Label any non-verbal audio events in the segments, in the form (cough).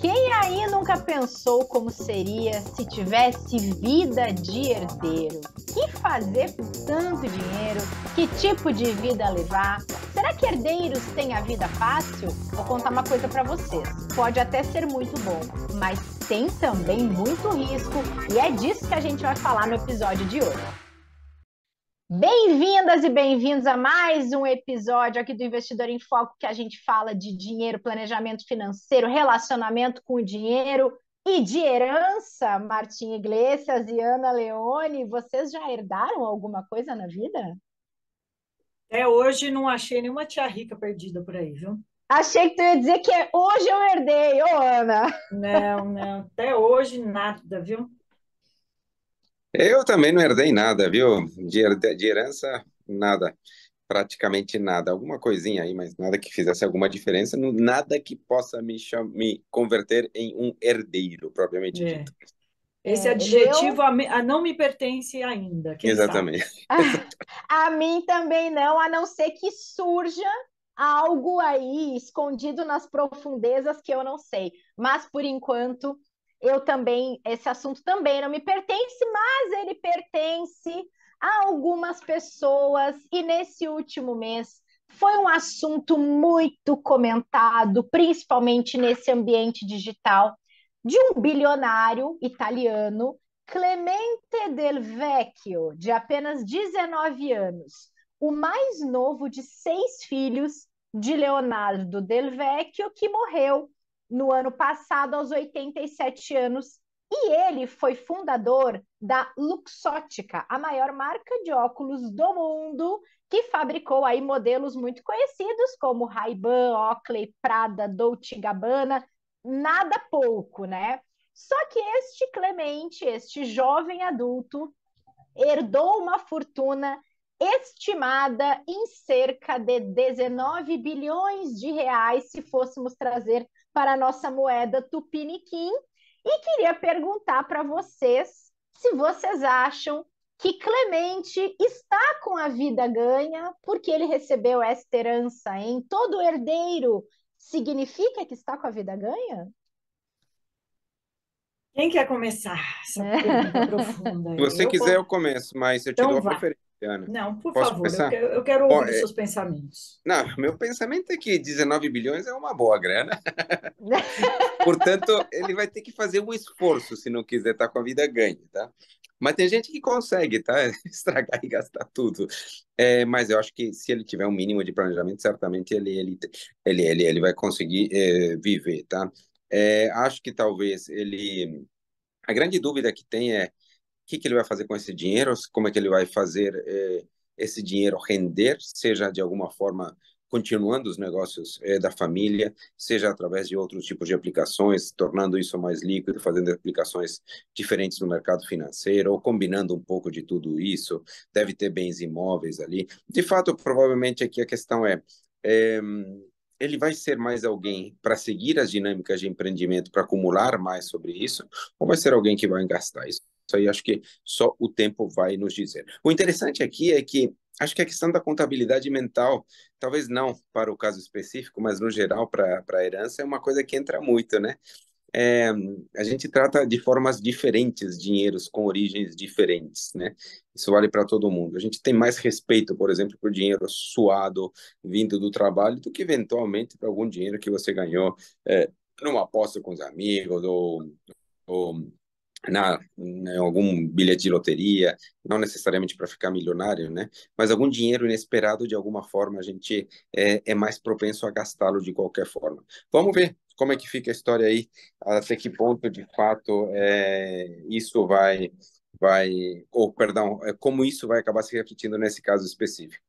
Quem aí nunca pensou como seria se tivesse vida de herdeiro? que fazer com tanto dinheiro? Que tipo de vida levar? Será que herdeiros têm a vida fácil? Vou contar uma coisa para vocês. Pode até ser muito bom, mas tem também muito risco e é disso que a gente vai falar no episódio de hoje. Bem-vindas e bem-vindos a mais um episódio aqui do Investidor em Foco, que a gente fala de dinheiro, planejamento financeiro, relacionamento com o dinheiro e de herança. Martim Iglesias e Ana Leone, vocês já herdaram alguma coisa na vida? Até hoje não achei nenhuma tia rica perdida por aí, viu? Achei que tu ia dizer que hoje eu herdei, ô Ana. Não, não, até hoje nada, viu? Eu também não herdei nada, viu? De, de herança, nada. Praticamente nada. Alguma coisinha aí, mas nada que fizesse alguma diferença. Nada que possa me, me converter em um herdeiro, propriamente é. dito. Esse é, adjetivo eu... a, a, não me pertence ainda. Exatamente. (laughs) a mim também não, a não ser que surja algo aí escondido nas profundezas que eu não sei. Mas por enquanto eu também, esse assunto também não me pertence, mas ele pertence a algumas pessoas, e nesse último mês foi um assunto muito comentado, principalmente nesse ambiente digital, de um bilionário italiano, Clemente Del Vecchio, de apenas 19 anos, o mais novo de seis filhos de Leonardo Del Vecchio, que morreu no ano passado, aos 87 anos, e ele foi fundador da Luxótica, a maior marca de óculos do mundo, que fabricou aí modelos muito conhecidos como Ray-Ban, Oakley, Prada, Dolce Gabbana, nada pouco, né? Só que este Clemente, este jovem adulto, herdou uma fortuna estimada em cerca de 19 bilhões de reais, se fôssemos trazer para a nossa moeda tupiniquim. E queria perguntar para vocês se vocês acham que Clemente está com a vida ganha porque ele recebeu esta herança, em todo herdeiro significa que está com a vida ganha? Quem quer começar essa é. pergunta profunda? Se você eu quiser, eu começo, mas eu te então dou a preferência. Ana. Não, por Posso favor, eu quero, eu quero, ouvir Bom, seus é... pensamentos. Não, meu pensamento é que 19 bilhões é uma boa grana. (laughs) Portanto, ele vai ter que fazer um esforço se não quiser estar com a vida ganha, tá? Mas tem gente que consegue, tá? (laughs) Estragar e gastar tudo. É, mas eu acho que se ele tiver um mínimo de planejamento, certamente ele, ele, ele, ele, ele vai conseguir é, viver, tá? É, acho que talvez ele... A grande dúvida que tem é que, que ele vai fazer com esse dinheiro, como é que ele vai fazer eh, esse dinheiro render, seja de alguma forma continuando os negócios eh, da família, seja através de outros tipos de aplicações, tornando isso mais líquido, fazendo aplicações diferentes no mercado financeiro, ou combinando um pouco de tudo isso, deve ter bens imóveis ali. De fato, provavelmente aqui a questão é, é ele vai ser mais alguém para seguir as dinâmicas de empreendimento, para acumular mais sobre isso, ou vai ser alguém que vai gastar isso? Isso aí acho que só o tempo vai nos dizer. O interessante aqui é que acho que a questão da contabilidade mental, talvez não para o caso específico, mas no geral para a herança, é uma coisa que entra muito, né? É, a gente trata de formas diferentes dinheiros com origens diferentes, né? Isso vale para todo mundo. A gente tem mais respeito, por exemplo, por dinheiro suado vindo do trabalho do que eventualmente para algum dinheiro que você ganhou é, numa aposta com os amigos ou, ou na, em algum bilhete de loteria, não necessariamente para ficar milionário, né? Mas algum dinheiro inesperado, de alguma forma, a gente é, é mais propenso a gastá-lo de qualquer forma. Vamos ver como é que fica a história aí, até que ponto, de fato, é, isso vai, vai, ou, perdão, é, como isso vai acabar se refletindo nesse caso específico.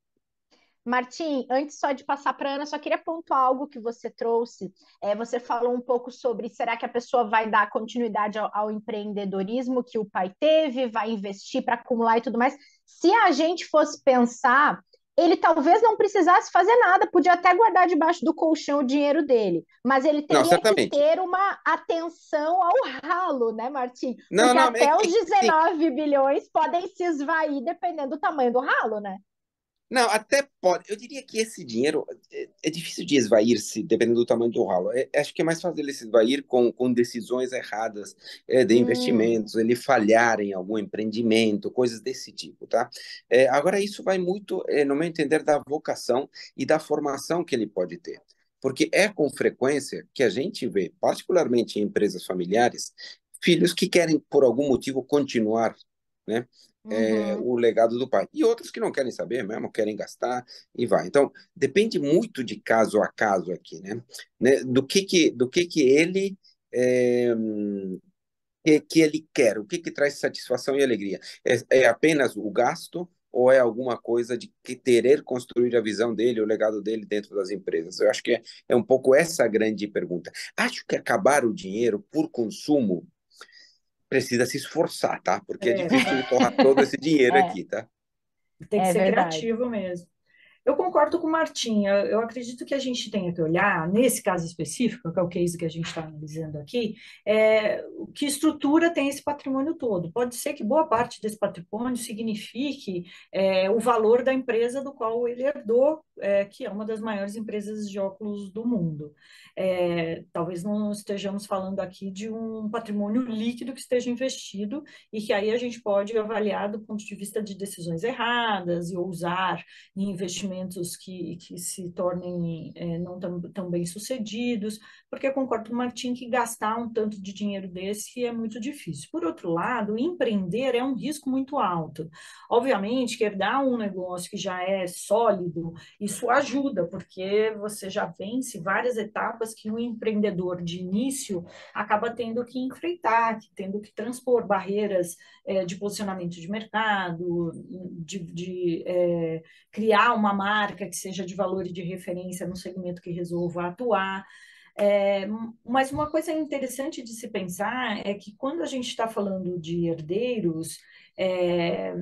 Martim, antes só de passar para a Ana, só queria pontuar algo que você trouxe. É, você falou um pouco sobre será que a pessoa vai dar continuidade ao, ao empreendedorismo que o pai teve, vai investir para acumular e tudo mais. Se a gente fosse pensar, ele talvez não precisasse fazer nada, podia até guardar debaixo do colchão o dinheiro dele, mas ele teria não, que ter uma atenção ao ralo, né, Martim? Não, Porque não, até é... os 19 bilhões podem se esvair dependendo do tamanho do ralo, né? Não, até pode. Eu diria que esse dinheiro é, é difícil de esvair-se, dependendo do tamanho do ralo. É, acho que é mais fácil ele se esvair com, com decisões erradas é, de Hum, investimentos, ele falhar em algum empreendimento, coisas desse tipo, tá? É, agora, isso vai muito, é, no meu entender, da vocação e da formação que ele pode ter. Porque é com frequência que a gente vê, particularmente em empresas familiares, filhos que querem, por algum motivo, continuar, né? é, uhum. o legado do pai. E outros que não querem saber mesmo, querem gastar e vai. Então, depende muito de caso a caso aqui, né? Né? Do que que, do que que ele é, que, que ele quer, o que que traz satisfação e alegria. É, é apenas o gasto ou é alguma coisa de que querer construir a visão dele, o legado dele dentro das empresas? Eu acho que é, é um pouco essa a grande pergunta. Acho que acabar o dinheiro por consumo precisa se esforçar, tá? Porque é É, difícil torrar todo esse dinheiro (laughs) É, aqui, tá? tem que é ser verdade. criativo mesmo. Eu concordo com o Martim. Eu, eu acredito que a gente tenha que olhar, nesse caso específico, que é o case que a gente está analisando aqui, é, que estrutura tem esse patrimônio todo. Pode ser que boa parte desse patrimônio signifique é, o valor da empresa do qual ele herdou, é, que é uma das maiores empresas de óculos do mundo. É, talvez não estejamos falando aqui de um patrimônio líquido que esteja investido e que aí a gente pode avaliar do ponto de vista de decisões erradas e ousar em investimentos que, que se tornem é, não tão, tão bem sucedidos, porque eu concordo com o Martim que gastar um tanto de dinheiro desse é muito difícil. Por outro lado, empreender é um risco muito alto. Obviamente que herdar um negócio que já é sólido, isso ajuda, porque você já vence várias etapas que um empreendedor de início acaba tendo que enfrentar, tendo que transpor barreiras é, de posicionamento de mercado, de, de é, criar uma marca que seja de valor e de referência no segmento que resolva atuar. É, mas uma coisa interessante de se pensar é que quando a gente está falando de herdeiros, é,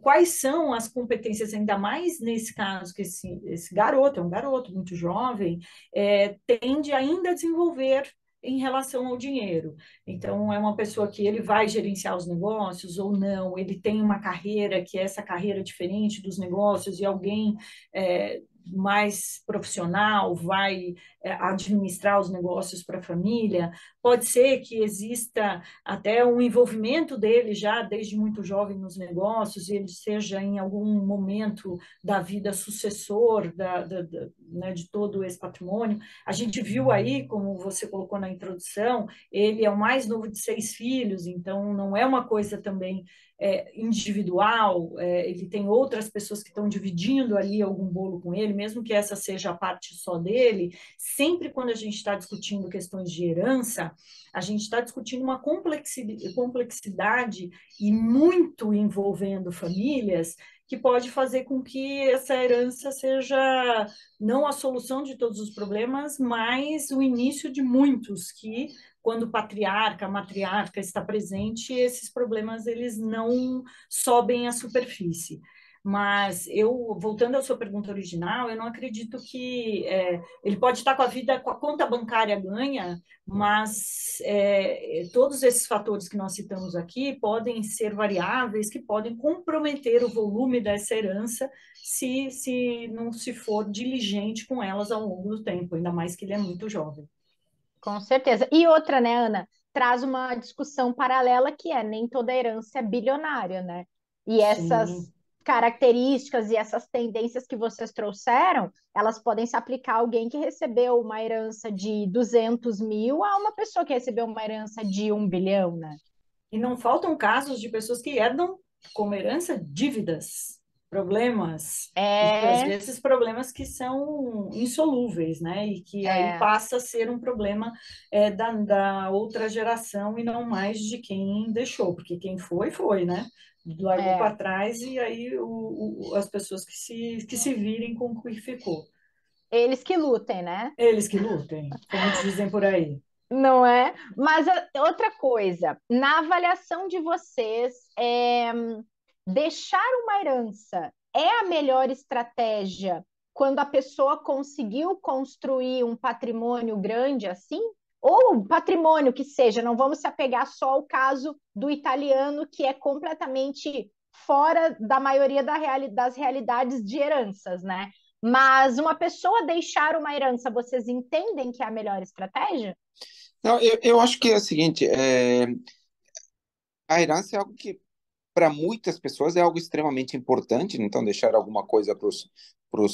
quais são as competências, ainda mais nesse caso, que esse, esse garoto, é um garoto muito jovem, é, tende ainda a desenvolver em relação ao dinheiro. Então, é uma pessoa que ele vai gerenciar os negócios ou não, ele tem uma carreira que é essa carreira diferente dos negócios e alguém é, mais profissional vai administrar os negócios para a família. Pode ser que exista até um envolvimento dele já desde muito jovem nos negócios e ele seja em algum momento da vida sucessor da, da, da, né, de todo esse patrimônio. A gente viu aí, como você colocou na introdução, ele é o mais novo de seis filhos, então não é uma coisa também é, individual, é, ele tem outras pessoas que estão dividindo ali algum bolo com ele, mesmo que essa seja a parte só dele, sempre quando a gente está discutindo questões de herança, a gente está discutindo uma complexidade e muito envolvendo famílias que pode fazer com que essa herança seja não a solução de todos os problemas, mas o início de muitos que quando o patriarca, a matriarca está presente, esses problemas eles não sobem à superfície. Mas eu, voltando à sua pergunta original, eu não acredito que é, ele pode estar com a vida, com a conta bancária ganha, mas é, todos esses fatores que nós citamos aqui podem ser variáveis que podem comprometer o volume dessa herança se, se não se for diligente com elas ao longo do tempo, ainda mais que ele é muito jovem. Com certeza. E outra, né, Ana? Traz uma discussão paralela que é nem toda herança é bilionária, né? E essas Sim. Características e essas tendências que vocês trouxeram, elas podem se aplicar a alguém que recebeu uma herança de 200 mil a uma pessoa que recebeu uma herança de um bilhão, né? E não faltam casos de pessoas que herdam como herança dívidas, problemas, e às É, vezes problemas que são insolúveis, né? E que aí é, passa a ser um problema é, da, da outra geração e não mais de quem deixou, porque quem foi, foi, né? Largou é. para trás e aí o, o, as pessoas que se, que se virem com o que ficou. Eles que lutem, né? Eles que lutem, como dizem por aí. Não é? Mas outra coisa, na avaliação de vocês, é, deixar uma herança é a melhor estratégia quando a pessoa conseguiu construir um patrimônio grande assim? Ou patrimônio que seja, não vamos se apegar só ao caso do italiano, que é completamente fora da maioria da reali das realidades de heranças, né? Mas uma pessoa deixar uma herança, vocês entendem que é a melhor estratégia? Não, eu, eu acho que é o seguinte, é, a herança é algo que, para muitas pessoas, é algo extremamente importante, então deixar alguma coisa para os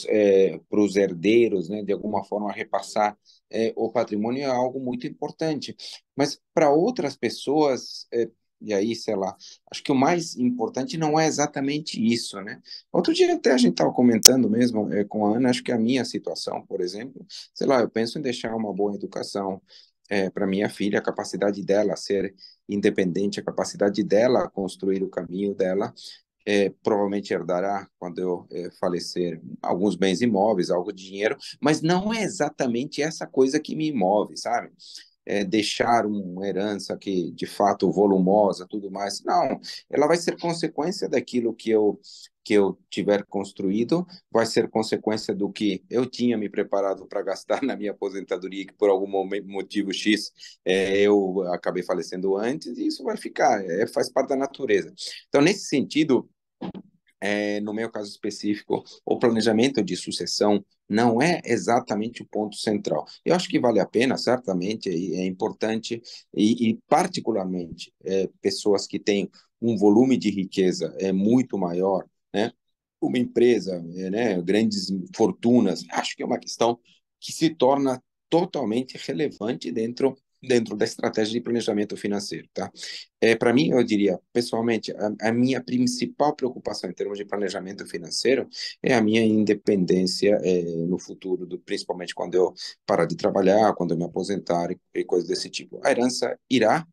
é, herdeiros, né? de alguma forma repassar é, o patrimônio é algo muito importante. Mas para outras pessoas, é, e aí, sei lá, acho que o mais importante não é exatamente isso, né? Outro dia até a gente estava comentando mesmo é, com a Ana, acho que a minha situação, por exemplo, sei lá, eu penso em deixar uma boa educação é, para minha filha, a capacidade dela ser independente, a capacidade dela construir o caminho dela, é, provavelmente herdará, quando eu é, falecer, alguns bens imóveis, algo de dinheiro, mas não é exatamente essa coisa que me move, sabe? é, deixar uma herança que de fato volumosa, tudo mais. Não, ela vai ser consequência daquilo que eu que eu tiver construído, vai ser consequência do que eu tinha me preparado para gastar (laughs) na minha aposentadoria, que por algum motivo X é, eu acabei falecendo antes, e isso vai ficar, é, faz parte da natureza. Então, nesse sentido, é, no meu caso específico, o planejamento de sucessão não é exatamente o ponto central. Eu acho que vale a pena, certamente, é importante, e, e particularmente é, pessoas que têm um volume de riqueza é muito maior, né? uma empresa, é, né, grandes fortunas, acho que é uma questão que se torna totalmente relevante dentro dentro da estratégia de planejamento financeiro, tá? É, para mim, eu diria, pessoalmente, a, a, minha principal preocupação em termos de planejamento financeiro é a minha independência é, no futuro, do, principalmente quando eu parar de trabalhar, quando eu me aposentar e, e coisas desse tipo. A herança irá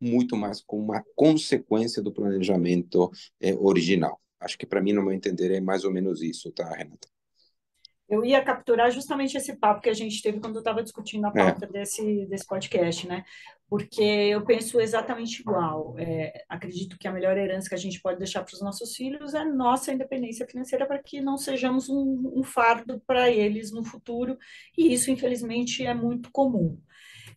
muito mais como uma consequência do planejamento é, original. Acho que para mim, no meu entender, é mais ou menos isso, tá, Renata? Eu ia capturar justamente esse papo que a gente teve quando eu estava discutindo a é. pauta é. desse, desse podcast, né? Porque eu penso exatamente igual. É, acredito que a melhor herança que a gente pode deixar para os nossos filhos é nossa independência financeira para que não sejamos um, um fardo para eles no futuro. E isso, infelizmente, é muito comum.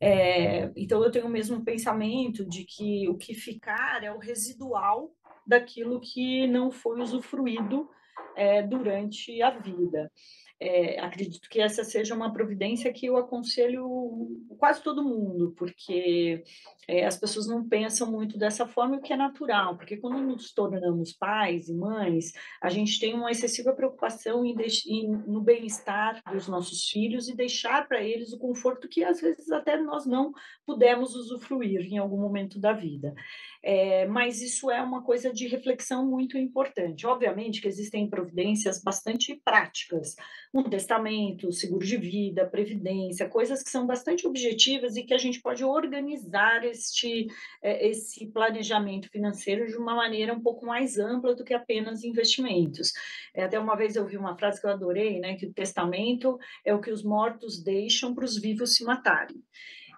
É, então, eu tenho o mesmo pensamento de que o que ficar é o residual daquilo que não foi usufruído é, durante a vida. É, acredito que essa seja uma providência que eu aconselho quase todo mundo, porque é, as pessoas não pensam muito dessa forma, o que é natural, porque quando nos tornamos pais e mães, a gente tem uma excessiva preocupação em, em no bem-estar dos nossos filhos e deixar para eles o conforto que às vezes até nós não pudemos usufruir em algum momento da vida. É, mas isso é uma coisa de reflexão muito importante. Obviamente que existem providências bastante práticas, um testamento, seguro de vida, previdência, coisas que são bastante objetivas e que a gente pode organizar este, é, esse planejamento financeiro de uma maneira um pouco mais ampla do que apenas investimentos. É, até uma vez eu vi uma frase que eu adorei, né, que o testamento é o que os mortos deixam para os vivos se matarem.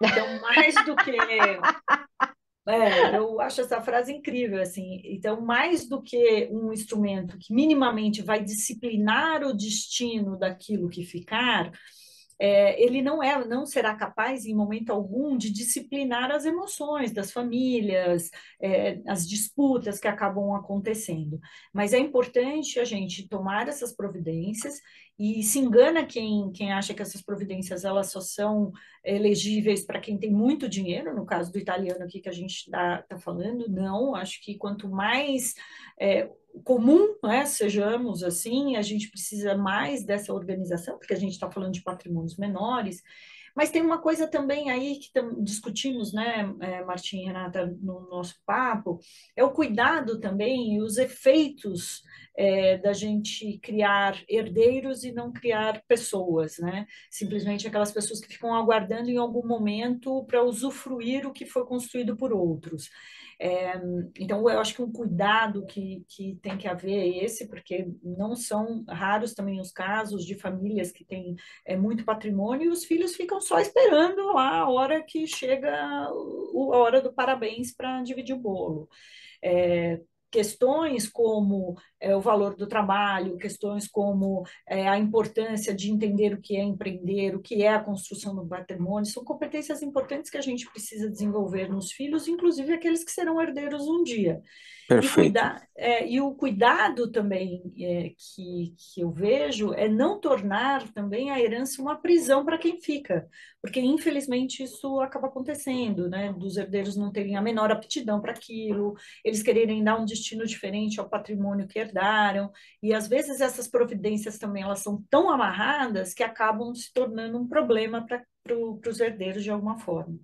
Então, mais do que é, eu acho essa frase incrível, assim. Então, mais do que um instrumento que minimamente vai disciplinar o destino daquilo que ficar, é, ele não é, não será capaz em momento algum de disciplinar as emoções das famílias, é, as disputas que acabam acontecendo. Mas é importante a gente tomar essas providências e se engana quem, quem acha que essas providências elas só são elegíveis para quem tem muito dinheiro, no caso do italiano aqui que a gente está tá falando, não, acho que quanto mais é, comum, né, sejamos assim, a gente precisa mais dessa organização, porque a gente está falando de patrimônios menores, mas tem uma coisa também aí que discutimos, né, é, Martim e Renata, no nosso papo, é o cuidado também e os efeitos é, da gente criar herdeiros e não criar pessoas, né? Simplesmente aquelas pessoas que ficam aguardando em algum momento para usufruir o que foi construído por outros. É, então, eu acho que um cuidado que, que tem que haver é esse, porque não são raros também os casos de famílias que têm é, muito patrimônio e os filhos ficam só esperando lá a hora que chega a hora do parabéns para dividir o bolo. É, questões como é, o valor do trabalho, questões como é, a importância de entender o que é empreender, o que é a construção do patrimônio, são competências importantes que a gente precisa desenvolver nos filhos, inclusive aqueles que serão herdeiros um dia. Perfeito. E, cuidar, é, e o cuidado também é, que, que eu vejo é não tornar também a herança uma prisão para quem fica, porque infelizmente isso acaba acontecendo, né? Dos herdeiros não terem a menor aptidão para aquilo, eles quererem dar um destino diferente ao patrimônio que herdaram, e às vezes essas providências também elas são tão amarradas que acabam se tornando um problema para pro, os herdeiros de alguma forma.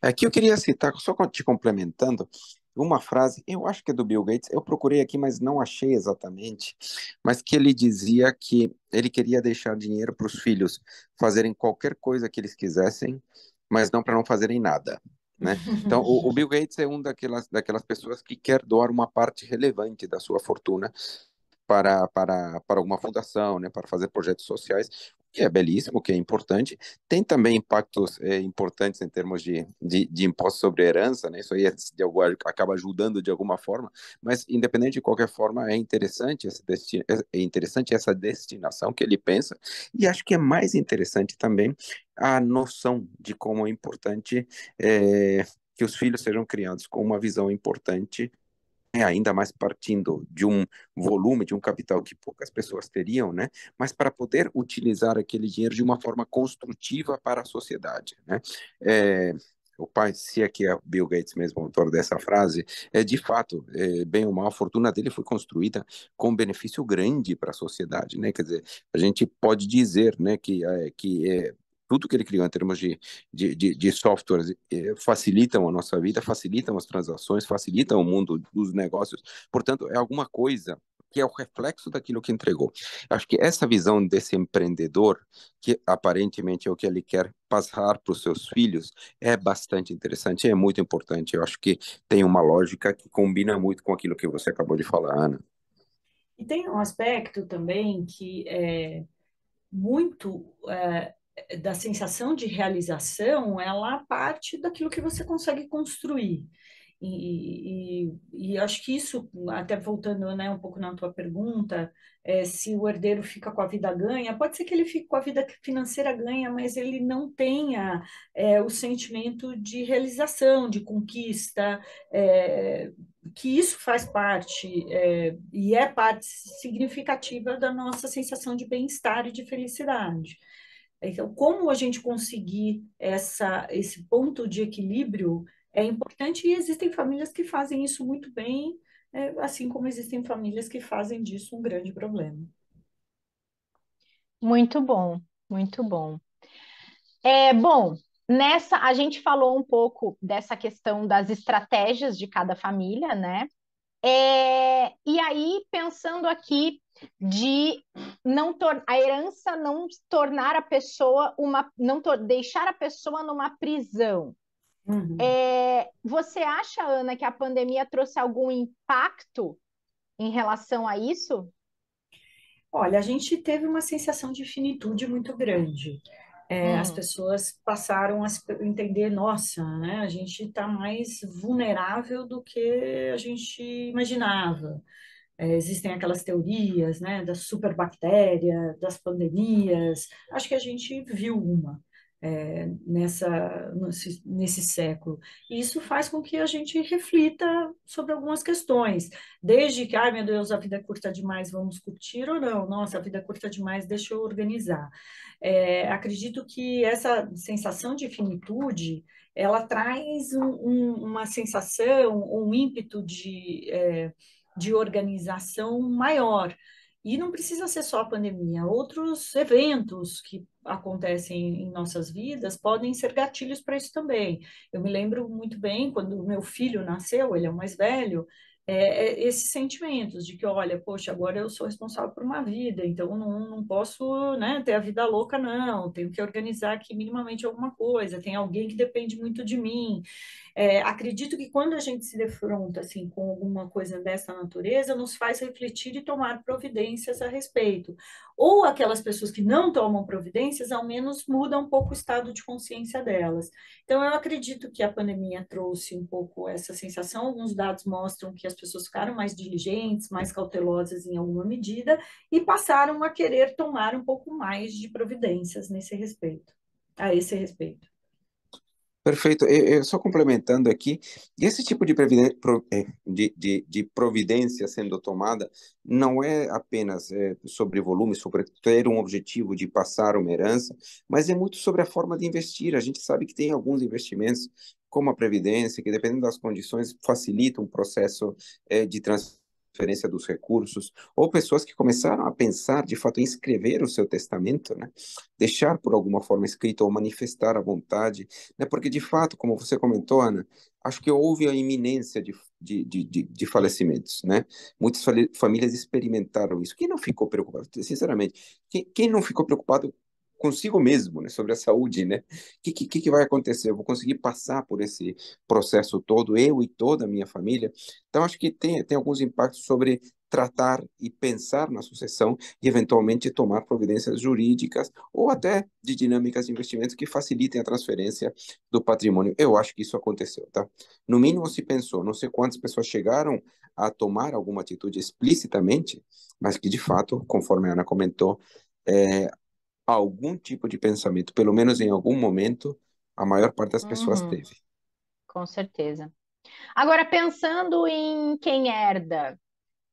Aqui eu queria citar, só te complementando, uma frase, eu acho que é do Bill Gates, eu procurei aqui, mas não achei exatamente, mas que ele dizia que ele queria deixar dinheiro para os filhos fazerem qualquer coisa que eles quisessem, mas não para não fazerem nada. Né? (laughs) Então, o, o, Bill Gates é um daquelas, daquelas pessoas que quer doar uma parte relevante da sua fortuna para, para, para alguma fundação, né, para fazer projetos sociais, que é belíssimo, que é importante. Tem também impactos é, importantes em termos de, de, de imposto sobre herança, né? Isso aí é, de algum, acaba ajudando de alguma forma, mas independente de qualquer forma, é interessante, destino, é, é interessante essa destinação que ele pensa, e acho que é mais interessante também a noção de como é importante é, que os filhos sejam criados com uma visão importante ainda mais partindo de um volume, de um capital que poucas pessoas teriam, né? Mas para poder utilizar aquele dinheiro de uma forma construtiva para a sociedade, né? É, o pai, se é, é Bill Gates mesmo, autor dessa frase, é de fato, é, bem ou mal, a fortuna dele foi construída com benefício grande para a sociedade, né? Quer dizer, a gente pode dizer, né, que, é, que é, tudo que ele criou em termos de, de, de, de softwares eh, facilitam a nossa vida, facilitam as transações, facilitam o mundo dos negócios. Portanto, é alguma coisa que é o reflexo daquilo que entregou. Acho que essa visão desse empreendedor, que aparentemente é o que ele quer passar para os seus filhos, é bastante interessante, é muito importante. Eu acho que tem uma lógica que combina muito com aquilo que você acabou de falar, Ana. E tem um aspecto também que é muito é, da sensação de realização, ela parte daquilo que você consegue construir. E, e, e, acho que isso, até voltando né, um pouco na tua pergunta, é, se o herdeiro fica com a vida ganha, pode ser que ele fique com a vida financeira ganha, mas ele não tenha é, o sentimento de realização, de conquista, é, que isso faz parte é, e é parte significativa da nossa sensação de bem-estar e de felicidade. Então, como a gente conseguir essa, esse ponto de equilíbrio é importante e existem famílias que fazem isso muito bem, é, assim como existem famílias que fazem disso um grande problema. Muito bom, muito bom. É, bom, nessa a gente falou um pouco dessa questão das estratégias de cada família, né? É, e aí, pensando aqui de não a herança não tornar a pessoa uma não deixar a pessoa numa prisão. Uhum. É, você acha, Ana, que a pandemia trouxe algum impacto em relação a isso? Olha, a gente teve uma sensação de finitude muito grande. É, hum. As pessoas passaram a entender, nossa, né, a gente está mais vulnerável do que a gente imaginava. É, existem aquelas teorias né, da superbactéria, das pandemias. Acho que a gente viu uma é, nessa, nesse, nesse século. E isso faz com que a gente reflita sobre algumas questões, desde que, ai meu Deus, a vida é curta demais, vamos curtir ou não? Nossa, a vida é curta demais, deixa eu organizar. É, acredito que essa sensação de finitude, ela traz um, um, uma sensação, um ímpeto de é, de organização maior. E não precisa ser só a pandemia, outros eventos que acontecem em nossas vidas podem ser gatilhos para isso também. Eu me lembro muito bem quando meu filho nasceu, ele é o mais velho, é, é, esses sentimentos de que, olha, poxa, agora eu sou responsável por uma vida, então não, não posso né, ter a vida louca, não, tenho que organizar aqui minimamente alguma coisa, tem alguém que depende muito de mim. É, acredito que quando a gente se defronta assim, com alguma coisa dessa natureza, nos faz refletir e tomar providências a respeito. Ou aquelas pessoas que não tomam providências, ao menos muda um pouco o estado de consciência delas. Então, eu acredito que a pandemia trouxe um pouco essa sensação. Alguns dados mostram que as pessoas ficaram mais diligentes, mais cautelosas em alguma medida e passaram a querer tomar um pouco mais de providências nesse respeito, a esse respeito. Perfeito. Eu, eu, só complementando aqui, esse tipo de, é, de, de, de, providência sendo tomada não é apenas é, sobre volume, sobre ter um objetivo de passar uma herança, mas é muito sobre a forma de investir. A gente sabe que tem alguns investimentos, como a previdência, que dependendo das condições facilitam o processo é, de transferência transferência dos recursos, ou pessoas que começaram a pensar, de fato, em escrever o seu testamento, né? deixar por alguma forma escrito ou manifestar a vontade, né? porque, de fato, como você comentou, Ana, acho que houve a iminência de, de, de, de falecimentos, né? Muitas famílias experimentaram isso. Quem não ficou preocupado? Sinceramente, quem, quem não ficou preocupado consigo mesmo, né, sobre a saúde, né? O que, que, que vai acontecer? Eu vou conseguir passar por esse processo todo, eu e toda a minha família? Então, acho que tem, tem alguns impactos sobre tratar e pensar na sucessão e, eventualmente, tomar providências jurídicas ou até de dinâmicas de investimentos que facilitem a transferência do patrimônio. Eu acho que isso aconteceu, tá? No mínimo se pensou, não sei quantas pessoas chegaram a tomar alguma atitude explicitamente, mas que, de fato, conforme a Ana comentou, é, algum tipo de pensamento, pelo menos em algum momento, a maior parte das pessoas Uhum, teve. com certeza. Agora, pensando em quem herda,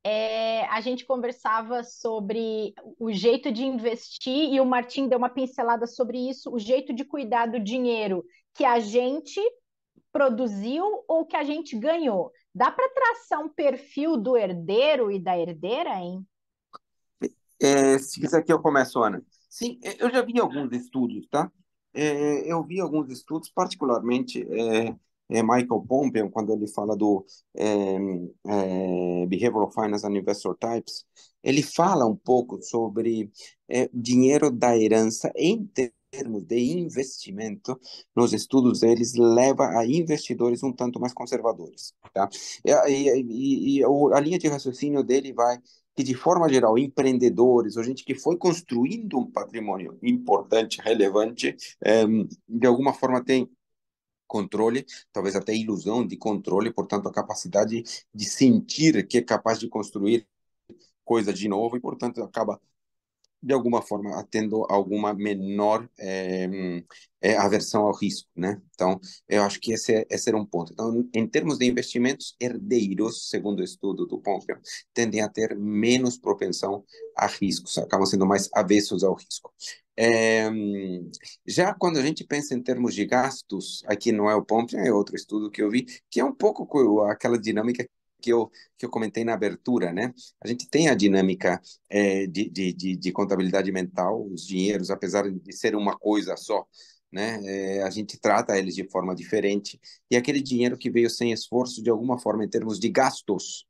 é, a gente conversava sobre o jeito de investir e o Martim deu uma pincelada sobre isso, o jeito de cuidar do dinheiro que a gente produziu ou que a gente ganhou. Dá para traçar um perfil do herdeiro e da herdeira, hein? É, se quiser que eu comece, Ana. Sim, é, eu já vi alguns estudos, tá? É, eu vi alguns estudos, particularmente é, é Michael Pompeo, quando ele fala do é, é, Behavioral Finance and Investor Types, ele fala um pouco sobre dinheiro da herança em termos de investimento, nos estudos deles, leva a investidores um tanto mais conservadores, tá? E, e, e a linha de raciocínio dele vai que, de forma geral, empreendedores, ou gente que foi construindo um patrimônio importante, relevante, é, de alguma forma tem controle, talvez até ilusão de controle, portanto, a capacidade de sentir que é capaz de construir coisa de novo e, portanto, acaba de alguma forma tendo alguma menor é, é, aversão ao risco, né? Então, eu acho que esse, é, esse era um ponto. Então, em termos de investimentos, herdeiros, segundo o estudo do Pompeu, tendem a ter menos propensão a riscos, acabam sendo mais avessos ao risco. É, já quando a gente pensa em termos de gastos, aqui não é o Pompeu, é outro estudo que eu vi, que é um pouco aquela dinâmica que eu, que eu comentei na abertura, né? A gente tem a dinâmica é, de, de, de, de, contabilidade mental, os dinheiros, apesar de ser uma coisa só, né? É, a gente trata eles de forma diferente. E aquele dinheiro que veio sem esforço, de alguma forma, em termos de gastos,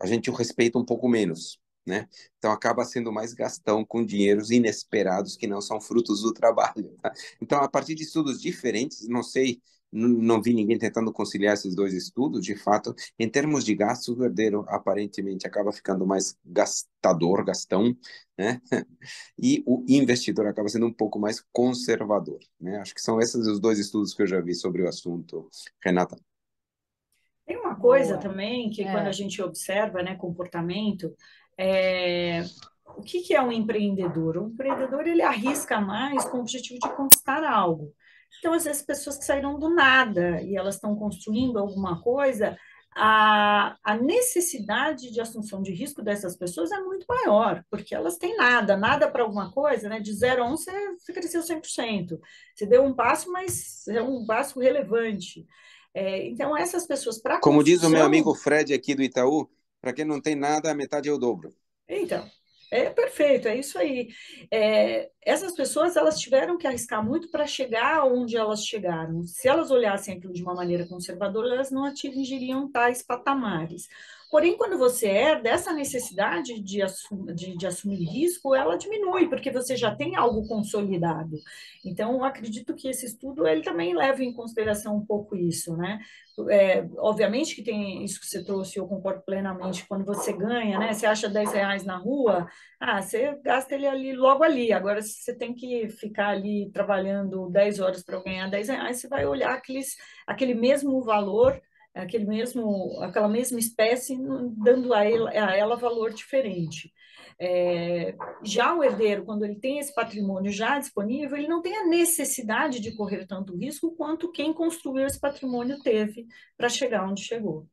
a gente o respeita um pouco menos. Né? Então acaba sendo mais gastão com dinheiros inesperados que não são frutos do trabalho. Tá? Então, a partir de estudos diferentes, não sei não vi ninguém tentando conciliar esses dois estudos. De fato, em termos de gastos, o herdeiro aparentemente acaba ficando mais gastador, gastão, né? (laughs) E o investidor acaba sendo um pouco mais conservador, né? Acho que são esses os dois estudos que eu já vi sobre o assunto, Renata. Tem uma coisa Boa. também que é. quando a gente observa, né, comportamento, é... o que, que é um empreendedor? Um empreendedor ele arrisca mais com o objetivo de conquistar algo. Então, às vezes, pessoas que saíram do nada e elas estão construindo alguma coisa, a, a necessidade de assunção de risco dessas pessoas é muito maior, porque elas têm nada, nada para alguma coisa, né? De 0 a 1 um, você, você cresceu 100%. Você deu um passo, mas é um passo relevante. É, então, essas pessoas, para Como construção... diz o meu amigo Fred aqui do Itaú, para quem não tem nada, a metade é o dobro. Então, é perfeito, é isso aí. É, essas pessoas elas tiveram que arriscar muito para chegar onde elas chegaram. Se elas olhassem aquilo de uma maneira conservadora, elas não atingiriam tais patamares. Porém, quando você herda, essa necessidade de, assum de, de, assumir risco, ela diminui, porque você já tem algo consolidado. Então, acredito que esse estudo, ele também leva em consideração um pouco isso, né? É, obviamente que tem isso que você trouxe, eu concordo plenamente, quando você ganha, né? Você acha 10 reais na rua, ah, você gasta ele ali logo ali. Agora, se você tem que ficar ali trabalhando 10 horas para ganhar 10 reais, você vai olhar aqueles, aquele mesmo valor, aquele mesmo, aquela mesma espécie, dando a ela, a ela valor diferente. É, já o herdeiro, quando ele tem esse patrimônio já disponível, ele não tem a necessidade de correr tanto risco quanto quem construiu esse patrimônio teve para chegar onde chegou.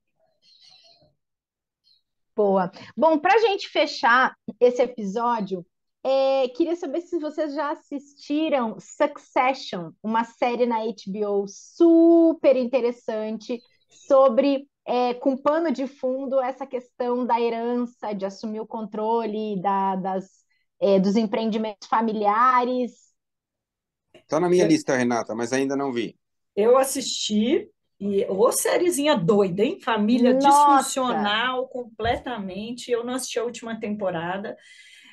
Boa. Bom, para a gente fechar esse episódio, é, queria saber se vocês já assistiram Succession, uma série na HBO super interessante sobre, é, com pano de fundo, essa questão da herança, de assumir o controle da, das, é, dos empreendimentos familiares. Está na minha lista, Renata, mas ainda não vi. Eu assisti, e ô sériezinha doida, hein? Família Nossa. disfuncional completamente. Eu não assisti a última temporada,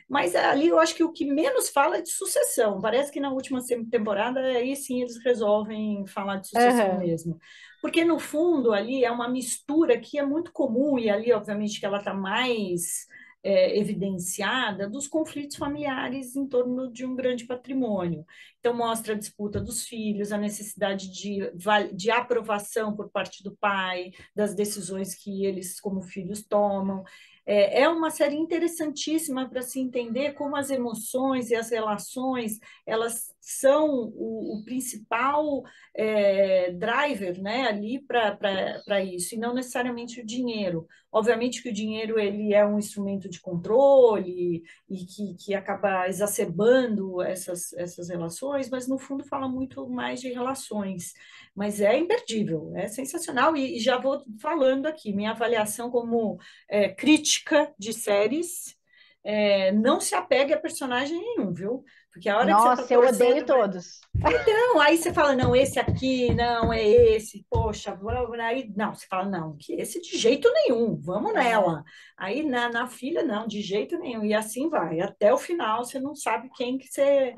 mas ali eu acho que o que menos fala é de sucessão. Parece que na última temporada aí sim eles resolvem falar de sucessão uhum. mesmo. Porque no fundo ali é uma mistura que é muito comum, e ali, obviamente, que ela está mais é, evidenciada dos conflitos familiares em torno de um grande patrimônio. Então, mostra a disputa dos filhos, a necessidade de, de aprovação por parte do pai, das decisões que eles, como filhos, tomam. É, é uma série interessantíssima para se entender como as emoções e as relações elas são o, o principal é, driver né, ali para isso, e não necessariamente o dinheiro. Obviamente que o dinheiro ele é um instrumento de controle e que, que acaba exacerbando essas, essas relações, mas no fundo fala muito mais de relações. Mas é imperdível, é sensacional, e, e já vou falando aqui, minha avaliação como é, crítica de séries, é, não se apegue a personagem nenhum, viu? Porque a hora Nossa, que você tá eu odeio todos. Então, aí você fala, não, esse aqui, não, é esse, poxa, vamos, aí, não, você fala, não, que esse de jeito nenhum, vamos é. nela. Aí na, na filha, não, de jeito nenhum, e assim vai, até o final você não sabe quem que você,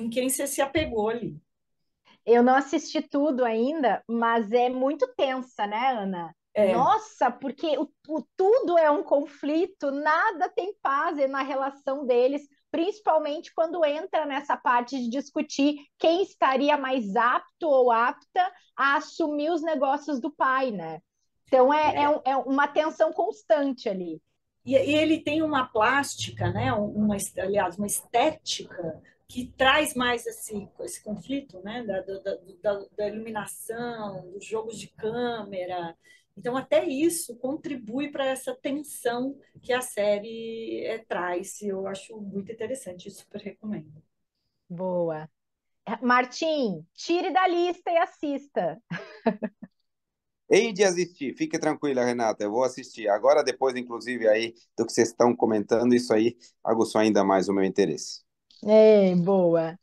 em quem você se apegou ali. Eu não assisti tudo ainda, mas é muito tensa, né, Ana? É. Nossa, porque o, o, tudo é um conflito, nada tem paz na relação deles principalmente quando entra nessa parte de discutir quem estaria mais apto ou apta a assumir os negócios do pai, né? Então é, é. é, é uma tensão constante ali. E, e, ele tem uma plástica, né? Uma, aliás, uma estética que traz mais esse, esse conflito, né? Da, da, da, da iluminação, dos jogos de câmera. Então, até isso contribui para essa tensão que a série é, traz. Eu acho muito interessante, super recomendo. Boa. Martim, tire da lista e assista. (laughs) Hei de assistir, fique tranquila, Renata, eu vou assistir. Agora, depois, inclusive, aí do que vocês estão comentando, isso aí aguçou ainda mais o meu interesse. É, boa.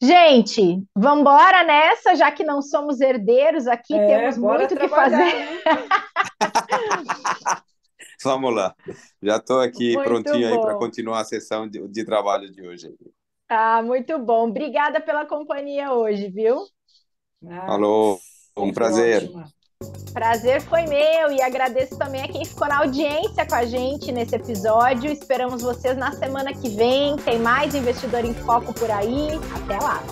Gente, vamos embora nessa, já que não somos herdeiros aqui, é, temos muito o que fazer. Né? (laughs) vamos lá. Já estou aqui muito prontinho bom. aí para continuar a sessão de, de, trabalho de hoje. Ah, muito bom. Obrigada pela companhia hoje, viu? Ah, Falou, um prazer. Ótima. Prazer foi meu e agradeço também a quem ficou na audiência com a gente nesse episódio. Esperamos vocês na semana que vem. Tem mais Investidor em Foco por aí. Até lá!